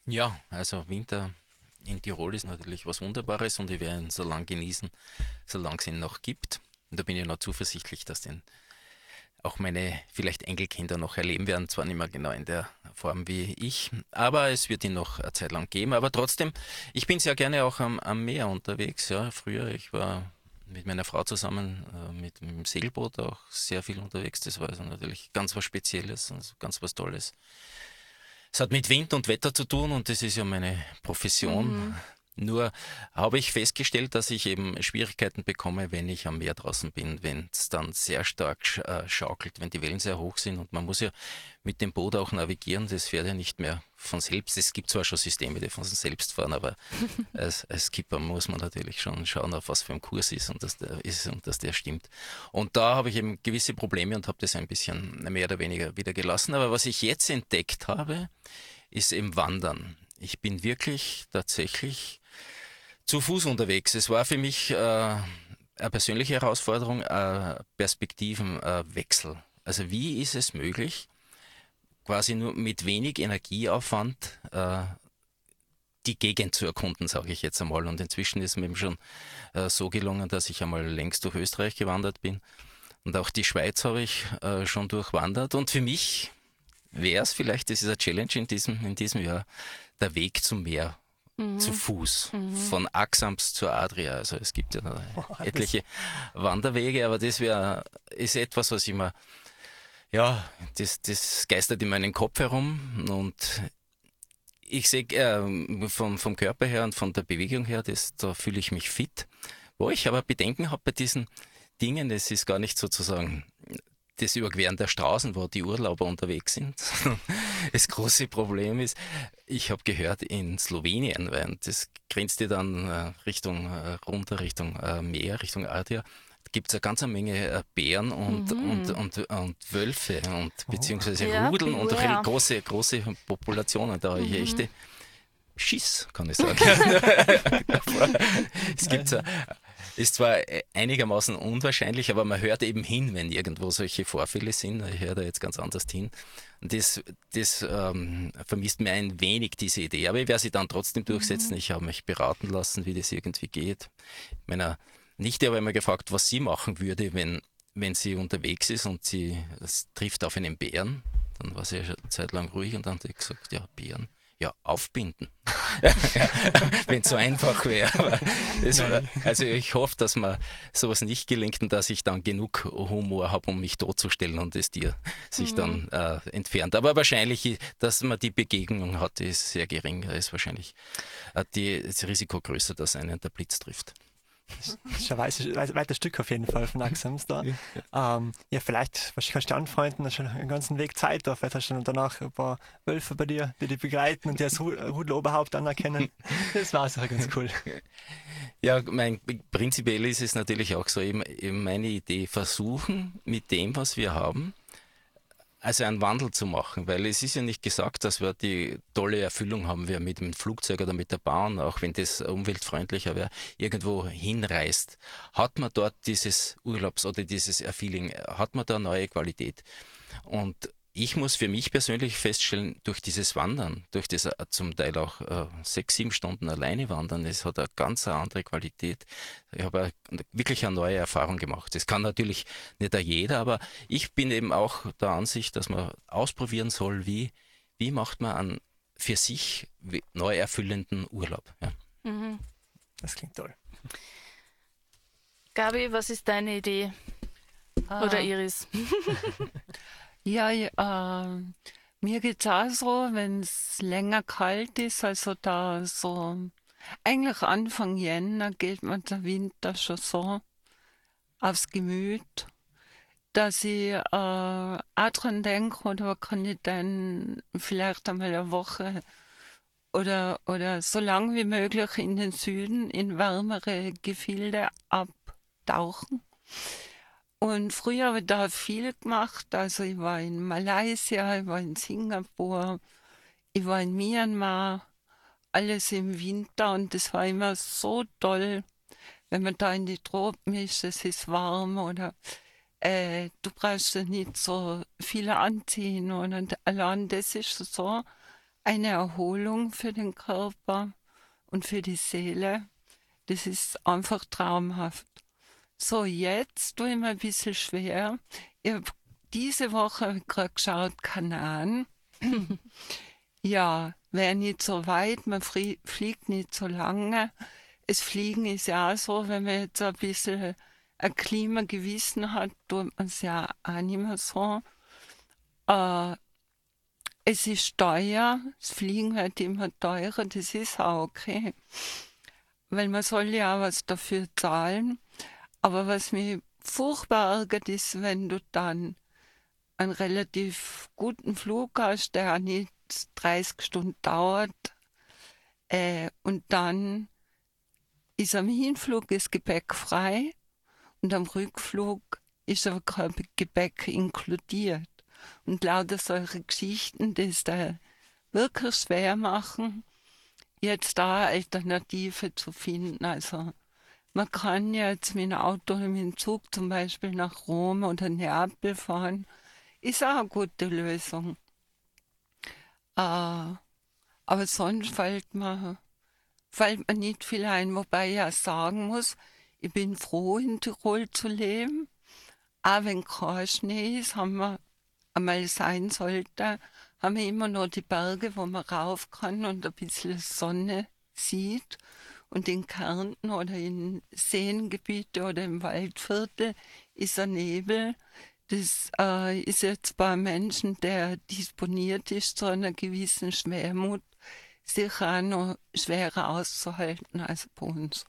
Ja, also Winter in Tirol ist natürlich was Wunderbares und ich werde ihn so lange genießen, solange es ihn noch gibt. Und da bin ich noch zuversichtlich, dass den auch meine vielleicht Enkelkinder noch erleben werden. Zwar nicht mehr genau in der Form wie ich, aber es wird ihn noch eine Zeit lang geben. Aber trotzdem, ich bin sehr gerne auch am, am Meer unterwegs. Ja, früher, ich war mit meiner Frau zusammen äh, mit, dem Segelboot auch sehr viel unterwegs. Das war also natürlich ganz was Spezielles, also ganz was Tolles. Es hat mit Wind und Wetter zu tun und das ist ja meine Profession. Mhm. Nur habe ich festgestellt, dass ich eben Schwierigkeiten bekomme, wenn ich am Meer draußen bin, wenn es dann sehr stark äh, schaukelt, wenn die Wellen sehr hoch sind und man muss ja mit dem Boot auch navigieren, das fährt ja nicht mehr von selbst. Es gibt zwar schon Systeme, die von selbst fahren, aber als, als Skipper muss man natürlich schon schauen, auf was für ein Kurs ist und dass der ist und dass der stimmt. Und da habe ich eben gewisse Probleme und habe das ein bisschen mehr oder weniger wieder gelassen. Aber was ich jetzt entdeckt habe, ist eben Wandern. Ich bin wirklich tatsächlich zu Fuß unterwegs. Es war für mich äh, eine persönliche Herausforderung, ein Perspektivenwechsel. also wie ist es möglich, quasi nur mit wenig Energieaufwand äh, die Gegend zu erkunden, sage ich jetzt einmal. Und inzwischen ist mir schon äh, so gelungen, dass ich einmal längst durch Österreich gewandert bin. Und auch die Schweiz habe ich äh, schon durchwandert. Und für mich wäre es vielleicht, das ist eine Challenge in diesem, in diesem Jahr, der Weg zum Meer mhm. zu Fuß, mhm. von Axams zur Adria. Also es gibt ja etliche Wanderwege, aber das wäre ist etwas, was ich mir ja, das, das geistert in meinem Kopf herum und ich sehe äh, vom, vom Körper her und von der Bewegung her, das, da fühle ich mich fit. Wo ich aber Bedenken habe bei diesen Dingen, das ist gar nicht sozusagen das Überqueren der Straßen, wo die Urlauber unterwegs sind. das große Problem ist, ich habe gehört, in Slowenien, weil das grenzt ja dann äh, Richtung äh, runter, Richtung äh, Meer, Richtung Adria, gibt es eine ganze Menge Bären und, mhm. und, und, und Wölfe und oh. beziehungsweise ja, Rudeln und ja. große, große Populationen. Da mhm. ich echte Schiss, kann ich sagen. es gibt so ist zwar äh, einigermaßen unwahrscheinlich, aber man hört eben hin, wenn irgendwo solche Vorfälle sind. Ich höre da jetzt ganz anders hin. Und das, das ähm, vermisst mir ein wenig diese Idee. Aber ich werde sie dann trotzdem durchsetzen. Mhm. Ich habe mich beraten lassen, wie das irgendwie geht. Meiner Nichte habe ich mal gefragt, was sie machen würde, wenn, wenn sie unterwegs ist und sie trifft auf einen Bären. Dann war sie ja eine Zeit lang ruhig und dann hat sie gesagt, ja, Bären ja, aufbinden. Wenn es so einfach wäre. Also ich hoffe, dass mir sowas nicht gelingt und dass ich dann genug Humor habe, um mich totzustellen und das Tier sich mhm. dann äh, entfernt. Aber wahrscheinlich, dass man die Begegnung hat, ist sehr gering. Da ist wahrscheinlich äh, die, das Risiko größer, dass einen der Blitz trifft. Das ist ein weites, weites Stück auf jeden Fall von Axams da. Ja, ähm, ja vielleicht, kannst du anfreunden, hast schon einen ganzen Weg Zeit da. Vielleicht hast du danach ein paar Wölfe bei dir, die dich begleiten und dir als Rudeloberhaupt anerkennen. Das war auch ganz cool. Ja, mein, prinzipiell ist es natürlich auch so, eben, eben meine Idee, versuchen mit dem, was wir haben, also einen Wandel zu machen, weil es ist ja nicht gesagt, dass wir die tolle Erfüllung haben, wir mit dem Flugzeug oder mit der Bahn, auch wenn das umweltfreundlicher wäre, irgendwo hinreist. Hat man dort dieses Urlaubs- oder dieses Feeling, hat man da neue Qualität? Und ich muss für mich persönlich feststellen, durch dieses Wandern, durch das äh, zum Teil auch äh, sechs, sieben Stunden alleine wandern, es hat eine ganz andere Qualität. Ich habe wirklich eine neue Erfahrung gemacht. Das kann natürlich nicht jeder, aber ich bin eben auch der Ansicht, dass man ausprobieren soll, wie, wie macht man einen für sich neu erfüllenden Urlaub. Ja. Mhm. Das klingt toll. Gabi, was ist deine Idee? Ah. Oder Iris? Ja, äh, mir geht's auch so, wenn es länger kalt ist, also da so, eigentlich Anfang Jänner geht mir der Winter schon so aufs Gemüt, dass ich äh, auch dran denke, oder kann ich dann vielleicht einmal eine Woche oder, oder so lang wie möglich in den Süden, in wärmere Gefilde abtauchen. Und früher habe ich da viel gemacht. Also ich war in Malaysia, ich war in Singapur, ich war in Myanmar, alles im Winter und das war immer so toll, wenn man da in die Tropen ist, es ist warm oder äh, du brauchst nicht so viel anziehen und allein das ist so eine Erholung für den Körper und für die Seele. Das ist einfach traumhaft. So, jetzt tue ich mir ein bisschen schwer. Ich hab diese Woche gerade geschaut, Kanal. ja, wäre nicht so weit, man fliegt nicht so lange. Es Fliegen ist ja auch so, wenn man jetzt ein bisschen ein Klimagewissen hat, tut man es ja auch nicht mehr so. Äh, es ist teuer, das Fliegen wird immer teurer, das ist auch okay. Weil man soll ja auch was dafür zahlen. Aber was mich furchtbar ärgert, ist, wenn du dann einen relativ guten Flug hast, der nicht 30 Stunden dauert, äh, und dann ist am Hinflug das Gepäck frei und am Rückflug ist aber kein Gepäck inkludiert. Und lauter solche Geschichten, die es da wirklich schwer machen, jetzt da Alternative zu finden. Also man kann jetzt mit dem Auto dem Zug zum Beispiel nach Rom oder Neapel fahren. Ist auch eine gute Lösung. Äh, aber sonst fällt mir, fällt mir nicht viel ein, wobei ich ja sagen muss, ich bin froh, in Tirol zu leben. Auch wenn kein Schnee ist, haben wir einmal sein sollte, haben wir immer noch die Berge, wo man rauf kann und ein bisschen Sonne sieht und in Kärnten oder in Seengebiete oder im Waldviertel ist ein Nebel. Das äh, ist jetzt bei Menschen, der disponiert ist zu einer gewissen Schwermut, sicher noch schwerer auszuhalten als bei uns.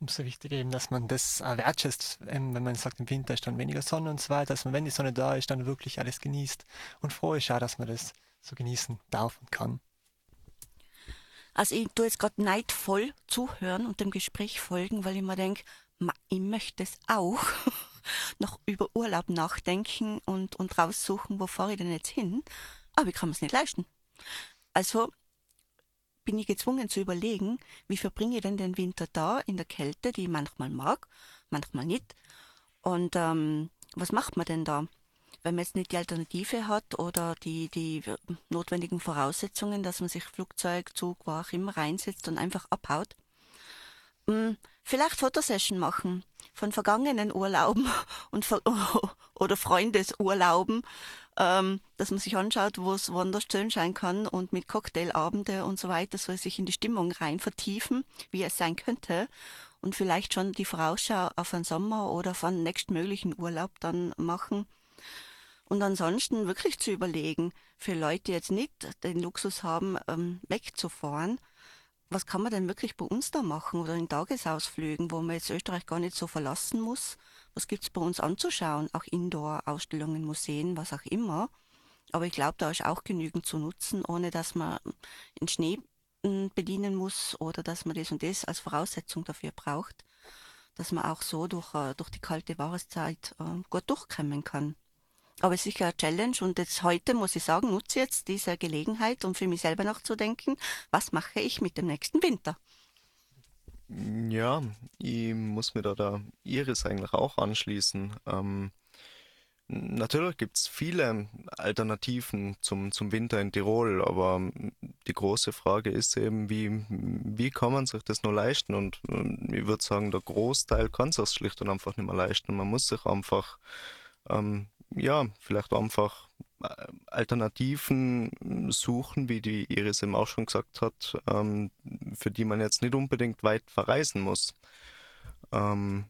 Umso wichtiger eben, dass man das äh, wertschätzt, ähm, wenn man sagt, im Winter ist dann weniger Sonne und so weiter, dass man, wenn die Sonne da ist, dann wirklich alles genießt und froh ist auch, dass man das so genießen darf und kann. Also ich tue jetzt gerade neidvoll zuhören und dem Gespräch folgen, weil ich mir denke, ich möchte es auch noch über Urlaub nachdenken und, und raussuchen, wo fahre ich denn jetzt hin. Aber ich kann es nicht leisten. Also bin ich gezwungen zu überlegen, wie verbringe ich denn den Winter da in der Kälte, die ich manchmal mag, manchmal nicht. Und ähm, was macht man denn da? Wenn man jetzt nicht die Alternative hat oder die, die notwendigen Voraussetzungen, dass man sich Flugzeug, Zug, wo auch immer reinsetzt und einfach abhaut. Hm, vielleicht Fotosession machen von vergangenen Urlauben und oder Freundesurlauben, ähm, dass man sich anschaut, wo es woanders schön sein kann und mit Cocktailabende und so weiter soll sich in die Stimmung rein vertiefen, wie es sein könnte und vielleicht schon die Vorausschau auf einen Sommer oder auf einen nächstmöglichen Urlaub dann machen und ansonsten wirklich zu überlegen, für Leute, die jetzt nicht den Luxus haben, ähm, wegzufahren, was kann man denn wirklich bei uns da machen oder in Tagesausflügen, wo man jetzt Österreich gar nicht so verlassen muss? Was gibt's bei uns anzuschauen? Auch Indoor-Ausstellungen, Museen, was auch immer. Aber ich glaube, da ist auch genügend zu nutzen, ohne dass man in Schnee hm, bedienen muss oder dass man das und das als Voraussetzung dafür braucht, dass man auch so durch, äh, durch die kalte Jahreszeit äh, gut durchkommen kann. Aber es ist sicher eine Challenge und jetzt heute muss ich sagen, nutze jetzt diese Gelegenheit, um für mich selber nachzudenken, was mache ich mit dem nächsten Winter? Ja, ich muss mir da der Iris eigentlich auch anschließen. Ähm, natürlich gibt es viele Alternativen zum, zum Winter in Tirol, aber die große Frage ist eben, wie, wie kann man sich das nur leisten? Und ähm, ich würde sagen, der Großteil kann sich schlicht und einfach nicht mehr leisten. Man muss sich einfach ähm, ja, vielleicht einfach äh, Alternativen suchen, wie die Iris eben auch schon gesagt hat, ähm, für die man jetzt nicht unbedingt weit verreisen muss. Ähm,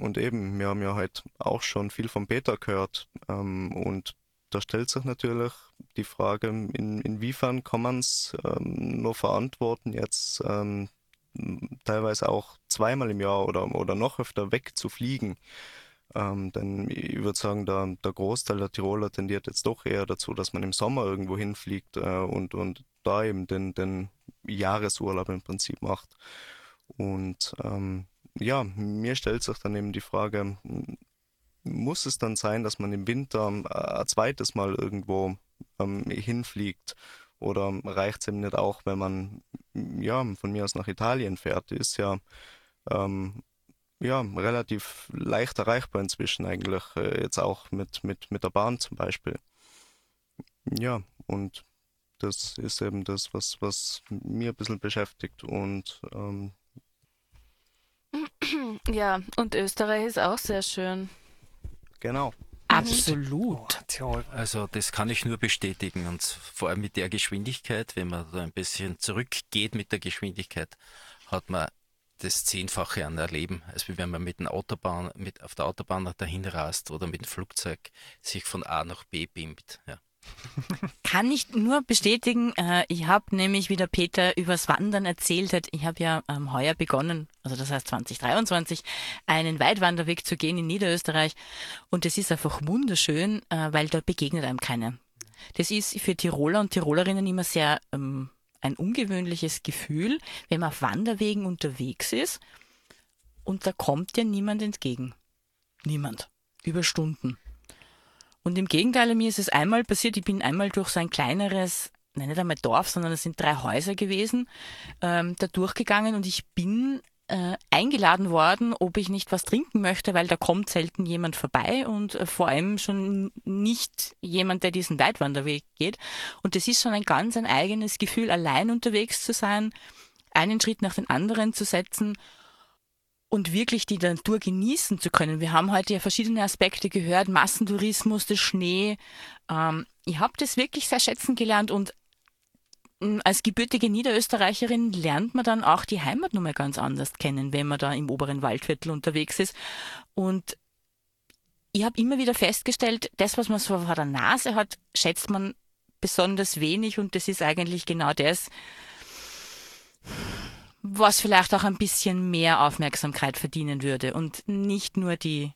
und eben, wir haben ja heute auch schon viel von Peter gehört. Ähm, und da stellt sich natürlich die Frage, in, inwiefern kann man es ähm, nur verantworten, jetzt ähm, teilweise auch zweimal im Jahr oder, oder noch öfter wegzufliegen. Ähm, denn ich würde sagen, der, der Großteil der Tiroler tendiert jetzt doch eher dazu, dass man im Sommer irgendwo hinfliegt äh, und, und da eben den, den Jahresurlaub im Prinzip macht. Und ähm, ja, mir stellt sich dann eben die Frage, muss es dann sein, dass man im Winter ein zweites Mal irgendwo ähm, hinfliegt? Oder reicht es eben nicht auch, wenn man ja von mir aus nach Italien fährt? Ist ja ähm, ja, relativ leicht erreichbar inzwischen eigentlich, äh, jetzt auch mit, mit, mit der Bahn zum Beispiel. Ja, und das ist eben das, was, was mir ein bisschen beschäftigt und ähm, Ja, und Österreich ist auch sehr schön. genau. Absolut. Oh. Also das kann ich nur bestätigen und vor allem mit der Geschwindigkeit, wenn man da ein bisschen zurückgeht mit der Geschwindigkeit, hat man das Zehnfache an Erleben, als wenn man mit, Autobahn, mit auf der Autobahn dahin rast oder mit dem Flugzeug sich von A nach B beamt. Ja. Kann ich nur bestätigen. Äh, ich habe nämlich, wie der Peter übers Wandern erzählt hat, ich habe ja ähm, heuer begonnen, also das heißt 2023, einen Weitwanderweg zu gehen in Niederösterreich. Und das ist einfach wunderschön, äh, weil da begegnet einem keiner. Das ist für Tiroler und Tirolerinnen immer sehr ähm, ein ungewöhnliches Gefühl, wenn man auf Wanderwegen unterwegs ist und da kommt dir niemand entgegen. Niemand. Über Stunden. Und im Gegenteil, mir ist es einmal passiert, ich bin einmal durch so ein kleineres, nein, nicht einmal Dorf, sondern es sind drei Häuser gewesen, ähm, da durchgegangen und ich bin äh, eingeladen worden, ob ich nicht was trinken möchte, weil da kommt selten jemand vorbei und äh, vor allem schon nicht jemand, der diesen Weitwanderweg geht. Und das ist schon ein ganz ein eigenes Gefühl, allein unterwegs zu sein, einen Schritt nach den anderen zu setzen und wirklich die Natur genießen zu können. Wir haben heute ja verschiedene Aspekte gehört, Massentourismus, der Schnee. Ähm, ich habe das wirklich sehr schätzen gelernt und als gebürtige Niederösterreicherin lernt man dann auch die Heimat nochmal ganz anders kennen, wenn man da im oberen Waldviertel unterwegs ist. Und ich habe immer wieder festgestellt, das, was man so vor der Nase hat, schätzt man besonders wenig und das ist eigentlich genau das, was vielleicht auch ein bisschen mehr Aufmerksamkeit verdienen würde und nicht nur die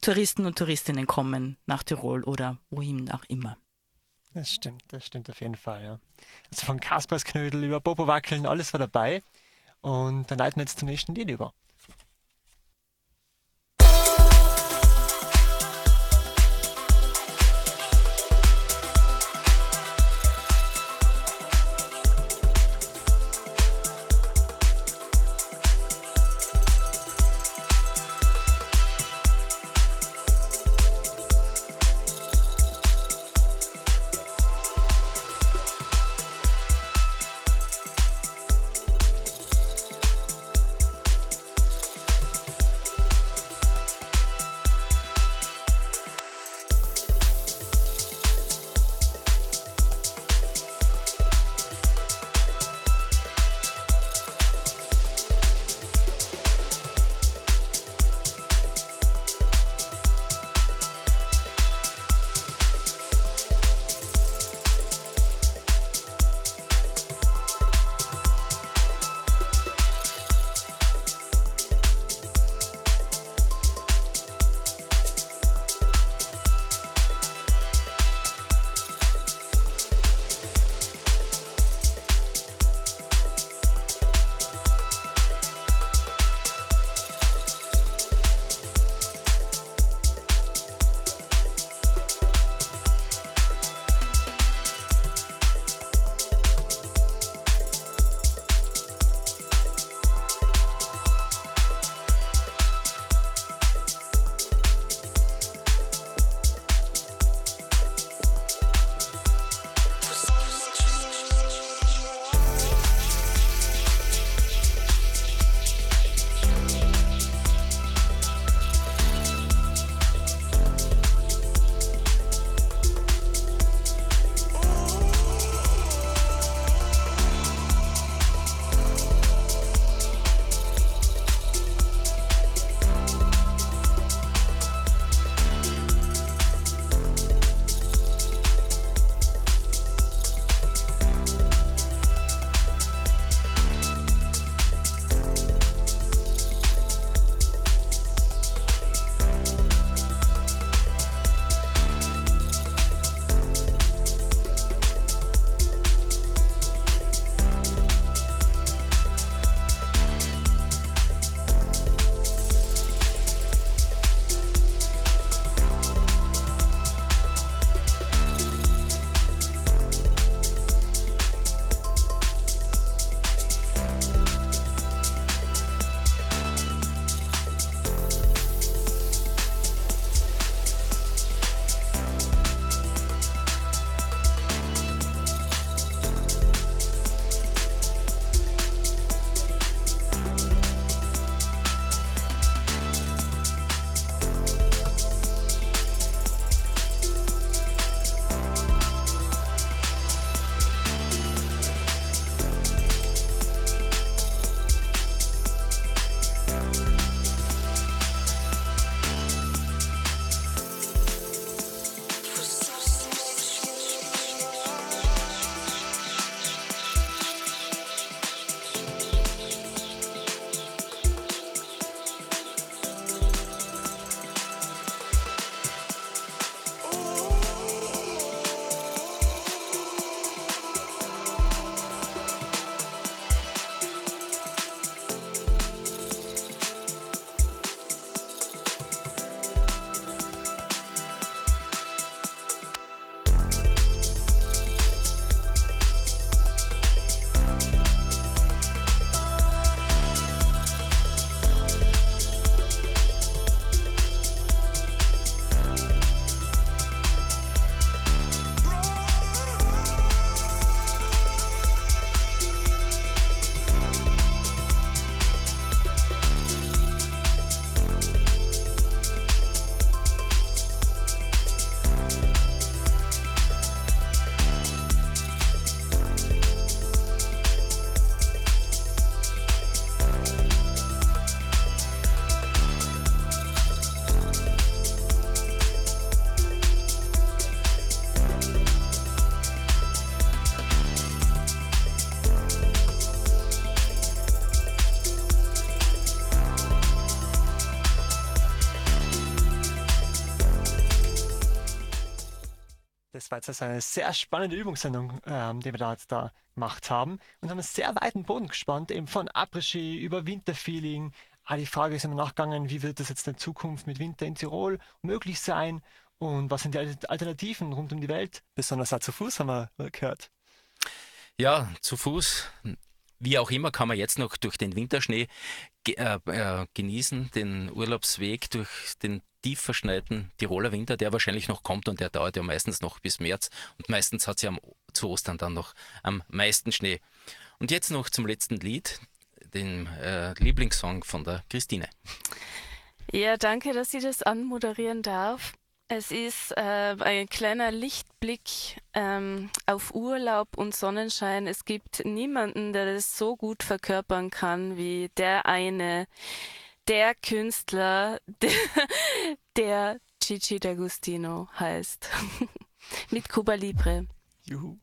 Touristen und Touristinnen kommen nach Tirol oder wohin auch immer. Das stimmt, das stimmt auf jeden Fall, ja. Also von Kaspersknödel über Bobo Wackeln, alles war dabei. Und dann leiten wir jetzt zum nächsten Lied über. Das war jetzt eine sehr spannende Übungssendung, ähm, die wir da, jetzt da gemacht haben und haben einen sehr weiten Boden gespannt, eben von Après-Ski über Winterfeeling. Ah, die Frage ist immer nachgegangen, wie wird das jetzt in Zukunft mit Winter in Tirol möglich sein und was sind die Alternativen rund um die Welt, besonders auch zu Fuß haben wir gehört. Ja, zu Fuß, wie auch immer, kann man jetzt noch durch den Winterschnee äh, äh, genießen, den Urlaubsweg durch den tief verschneiten Tiroler Winter, der wahrscheinlich noch kommt und der dauert ja meistens noch bis März und meistens hat sie am, zu Ostern dann noch am meisten Schnee. Und jetzt noch zum letzten Lied, den äh, Lieblingssong von der Christine. Ja, danke, dass ich das anmoderieren darf. Es ist äh, ein kleiner Lichtblick ähm, auf Urlaub und Sonnenschein. Es gibt niemanden, der das so gut verkörpern kann wie der eine, der Künstler, der, der Gigi D'Agostino heißt. Mit Cuba Libre. Juhu.